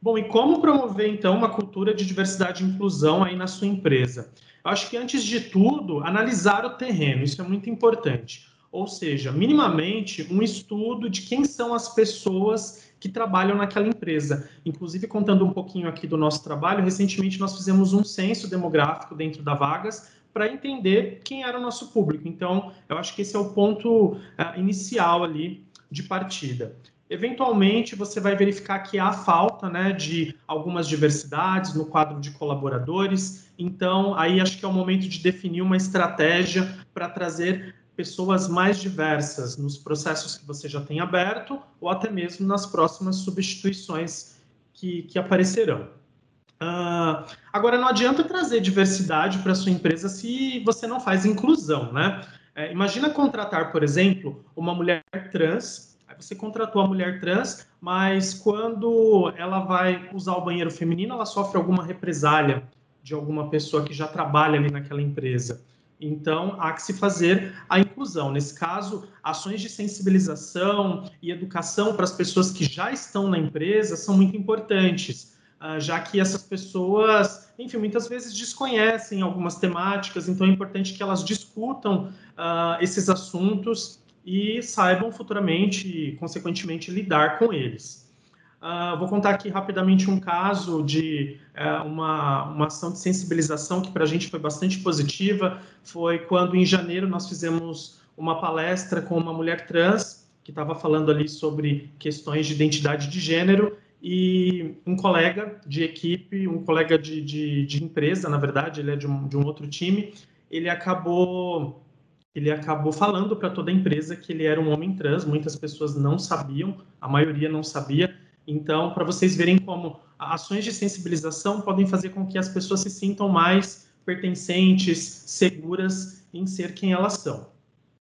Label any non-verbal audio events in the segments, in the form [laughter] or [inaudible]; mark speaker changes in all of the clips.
Speaker 1: Bom, e como promover então uma cultura de diversidade e inclusão aí na sua empresa? Eu acho que antes de tudo, analisar o terreno, isso é muito importante. Ou seja, minimamente um estudo de quem são as pessoas que trabalham naquela empresa. Inclusive, contando um pouquinho aqui do nosso trabalho, recentemente nós fizemos um censo demográfico dentro da Vagas para entender quem era o nosso público. Então, eu acho que esse é o ponto uh, inicial ali de partida. Eventualmente, você vai verificar que há falta né, de algumas diversidades no quadro de colaboradores. Então, aí acho que é o momento de definir uma estratégia para trazer pessoas mais diversas nos processos que você já tem aberto ou até mesmo nas próximas substituições que, que aparecerão. Uh, agora, não adianta trazer diversidade para sua empresa se você não faz inclusão, né? É, imagina contratar, por exemplo, uma mulher trans. Você contratou a mulher trans, mas quando ela vai usar o banheiro feminino, ela sofre alguma represália de alguma pessoa que já trabalha ali naquela empresa. Então, há que se fazer a inclusão. Nesse caso, ações de sensibilização e educação para as pessoas que já estão na empresa são muito importantes, ah, já que essas pessoas, enfim, muitas vezes desconhecem algumas temáticas, então é importante que elas discutam uh, esses assuntos e saibam futuramente, consequentemente, lidar com eles. Uh, vou contar aqui rapidamente um caso de uh, uma, uma ação de sensibilização que para a gente foi bastante positiva. Foi quando, em janeiro, nós fizemos uma palestra com uma mulher trans que estava falando ali sobre questões de identidade de gênero e um colega de equipe, um colega de, de, de empresa, na verdade, ele é de um, de um outro time, ele acabou ele acabou falando para toda a empresa que ele era um homem trans, muitas pessoas não sabiam, a maioria não sabia, então, para vocês verem como ações de sensibilização podem fazer com que as pessoas se sintam mais pertencentes, seguras em ser quem elas são.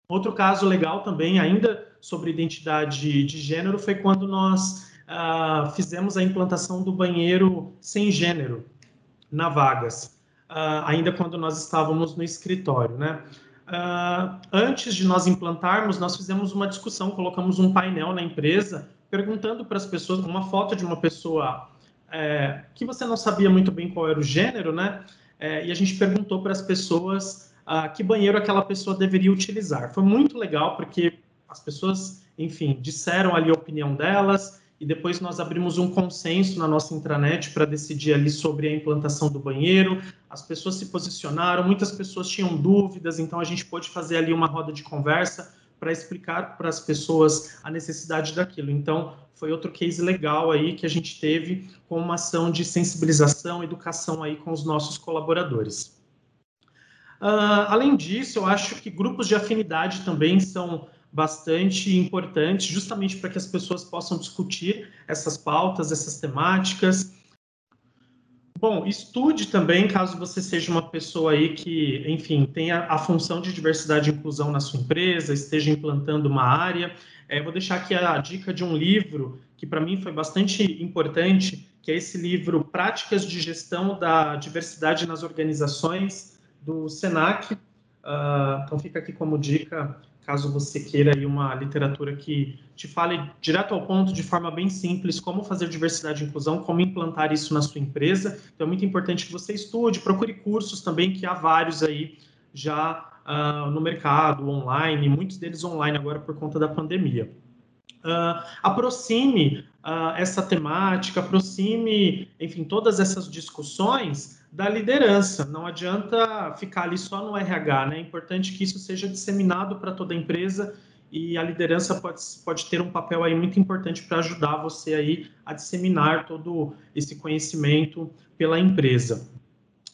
Speaker 1: Outro caso legal também, ainda sobre identidade de gênero, foi quando nós uh, fizemos a implantação do banheiro sem gênero na Vagas, uh, ainda quando nós estávamos no escritório, né? Uh, antes de nós implantarmos, nós fizemos uma discussão, colocamos um painel na empresa perguntando para as pessoas, uma foto de uma pessoa é, que você não sabia muito bem qual era o gênero, né? É, e a gente perguntou para as pessoas ah, que banheiro aquela pessoa deveria utilizar. Foi muito legal, porque as pessoas, enfim, disseram ali a opinião delas, e depois nós abrimos um consenso na nossa intranet para decidir ali sobre a implantação do banheiro. As pessoas se posicionaram, muitas pessoas tinham dúvidas, então a gente pôde fazer ali uma roda de conversa para explicar para as pessoas a necessidade daquilo. Então, foi outro case legal aí que a gente teve com uma ação de sensibilização, educação aí com os nossos colaboradores. Uh, além disso, eu acho que grupos de afinidade também são bastante importantes, justamente para que as pessoas possam discutir essas pautas, essas temáticas. Bom, estude também, caso você seja uma pessoa aí que, enfim, tenha a função de diversidade e inclusão na sua empresa, esteja implantando uma área. É, vou deixar aqui a dica de um livro que para mim foi bastante importante, que é esse livro Práticas de Gestão da Diversidade nas Organizações, do SENAC. Uh, então fica aqui como dica caso você queira aí uma literatura que te fale direto ao ponto, de forma bem simples, como fazer diversidade e inclusão, como implantar isso na sua empresa. Então, é muito importante que você estude, procure cursos também, que há vários aí já uh, no mercado, online, muitos deles online agora por conta da pandemia. Uh, aproxime uh, essa temática, aproxime, enfim, todas essas discussões da liderança. Não adianta ficar ali só no RH, né? É importante que isso seja disseminado para toda a empresa e a liderança pode, pode ter um papel aí muito importante para ajudar você aí a disseminar todo esse conhecimento pela empresa.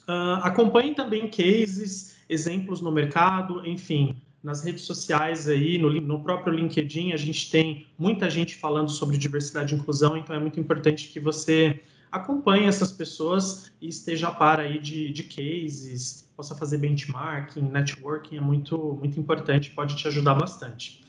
Speaker 1: Uh, acompanhe também cases, exemplos no mercado, enfim, nas redes sociais aí, no, no próprio LinkedIn, a gente tem muita gente falando sobre diversidade e inclusão, então é muito importante que você acompanhe essas pessoas e esteja a par aí de, de cases, possa fazer benchmarking, networking é muito, muito importante, pode te ajudar bastante.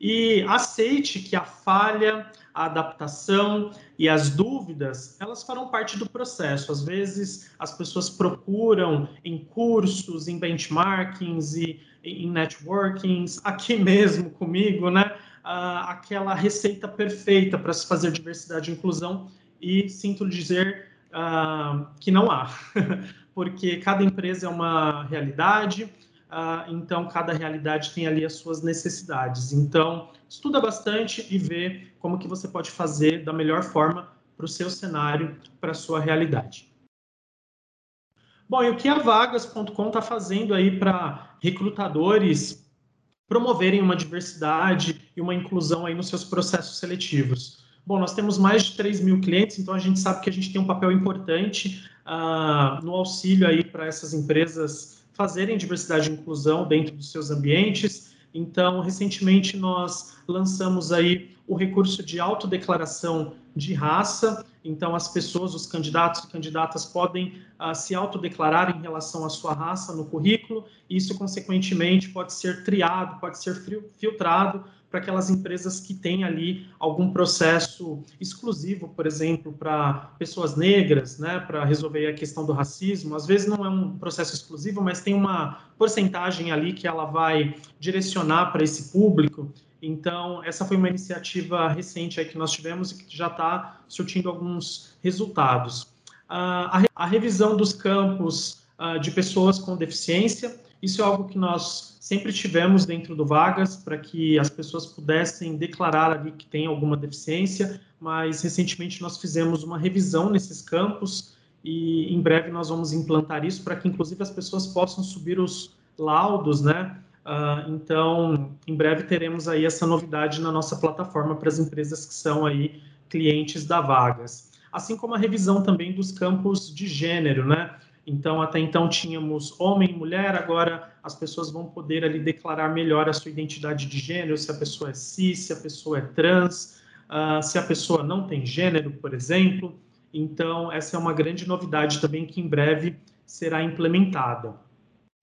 Speaker 1: E aceite que a falha, a adaptação e as dúvidas, elas farão parte do processo. Às vezes, as pessoas procuram em cursos, em benchmarkings e em networkings, aqui [laughs] mesmo comigo, né? aquela receita perfeita para se fazer diversidade e inclusão e sinto dizer uh, que não há, [laughs] porque cada empresa é uma realidade, uh, então cada realidade tem ali as suas necessidades. Então, estuda bastante e vê como que você pode fazer da melhor forma para o seu cenário, para a sua realidade. Bom, e o que a Vagas.com está fazendo aí para recrutadores promoverem uma diversidade e uma inclusão aí nos seus processos seletivos? Bom, nós temos mais de 3 mil clientes, então a gente sabe que a gente tem um papel importante uh, no auxílio aí para essas empresas fazerem diversidade e inclusão dentro dos seus ambientes. Então, recentemente nós lançamos aí o recurso de autodeclaração de raça. Então, as pessoas, os candidatos e candidatas podem uh, se autodeclarar em relação à sua raça no currículo. E isso, consequentemente, pode ser triado, pode ser filtrado para aquelas empresas que têm ali algum processo exclusivo, por exemplo, para pessoas negras, né, para resolver a questão do racismo. Às vezes não é um processo exclusivo, mas tem uma porcentagem ali que ela vai direcionar para esse público. Então, essa foi uma iniciativa recente aí que nós tivemos e que já está surtindo alguns resultados. Uh, a, a, revisão dos campos uh, de pessoas com deficiência, isso é algo que nós sempre tivemos dentro do Vagas, para que as pessoas pudessem declarar ali que tem alguma deficiência, mas recentemente nós fizemos uma revisão nesses campos e em breve nós vamos implantar isso para que, inclusive, as pessoas possam subir os laudos, né? Uh, então, em breve teremos aí essa novidade na nossa plataforma para as empresas que são aí clientes da Vagas. Assim como a revisão também dos campos de gênero, né? Então, até então tínhamos homem e mulher, agora as pessoas vão poder ali declarar melhor a sua identidade de gênero, se a pessoa é cis, se a pessoa é trans, uh, se a pessoa não tem gênero, por exemplo. Então, essa é uma grande novidade também que em breve será implementada.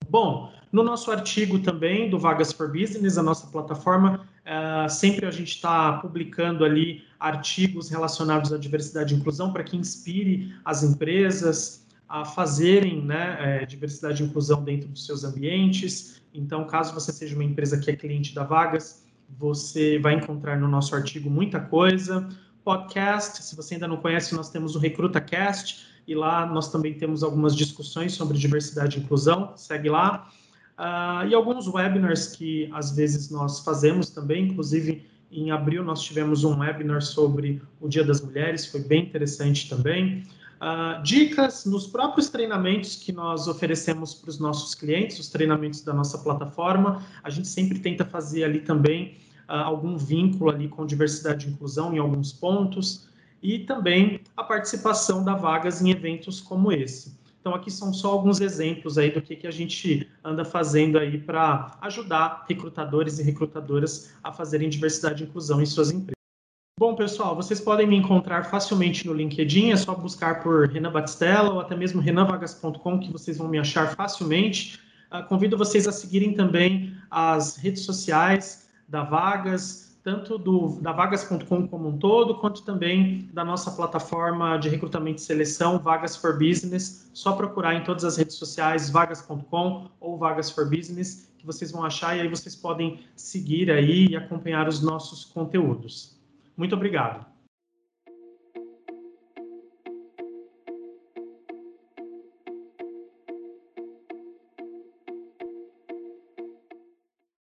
Speaker 1: Bom, no nosso artigo também do Vagas for Business, a nossa plataforma, uh, sempre a gente está publicando ali artigos relacionados à diversidade e inclusão para que inspire as empresas a fazerem né, é, diversidade e inclusão dentro dos seus ambientes. Então, caso você seja uma empresa que é cliente da Vagas, você vai encontrar no nosso artigo muita coisa. Podcast, se você ainda não conhece, nós temos o RecrutaCast, e lá nós também temos algumas discussões sobre diversidade e inclusão. Segue lá. Uh, e alguns webinars que às vezes nós fazemos também, inclusive em abril nós tivemos um webinar sobre o Dia das Mulheres, foi bem interessante também. Uh, dicas nos próprios treinamentos que nós oferecemos para os nossos clientes, os treinamentos da nossa plataforma, a gente sempre tenta fazer ali também uh, algum vínculo ali com diversidade e inclusão em alguns pontos e também a participação da Vagas em eventos como esse. Então, aqui são só alguns exemplos aí do que, que a gente anda fazendo aí para ajudar recrutadores e recrutadoras a fazerem diversidade e inclusão em suas empresas. Bom, pessoal, vocês podem me encontrar facilmente no LinkedIn, é só buscar por Renan Batistella ou até mesmo renanvagas.com que vocês vão me achar facilmente. Uh, convido vocês a seguirem também as redes sociais da Vagas, tanto do, da vagas.com como um todo, quanto também da nossa plataforma de recrutamento e seleção, Vagas for Business. Só procurar em todas as redes sociais, vagas.com ou Vagas for Business, que vocês vão achar e aí vocês podem seguir aí e acompanhar os nossos conteúdos. Muito obrigado.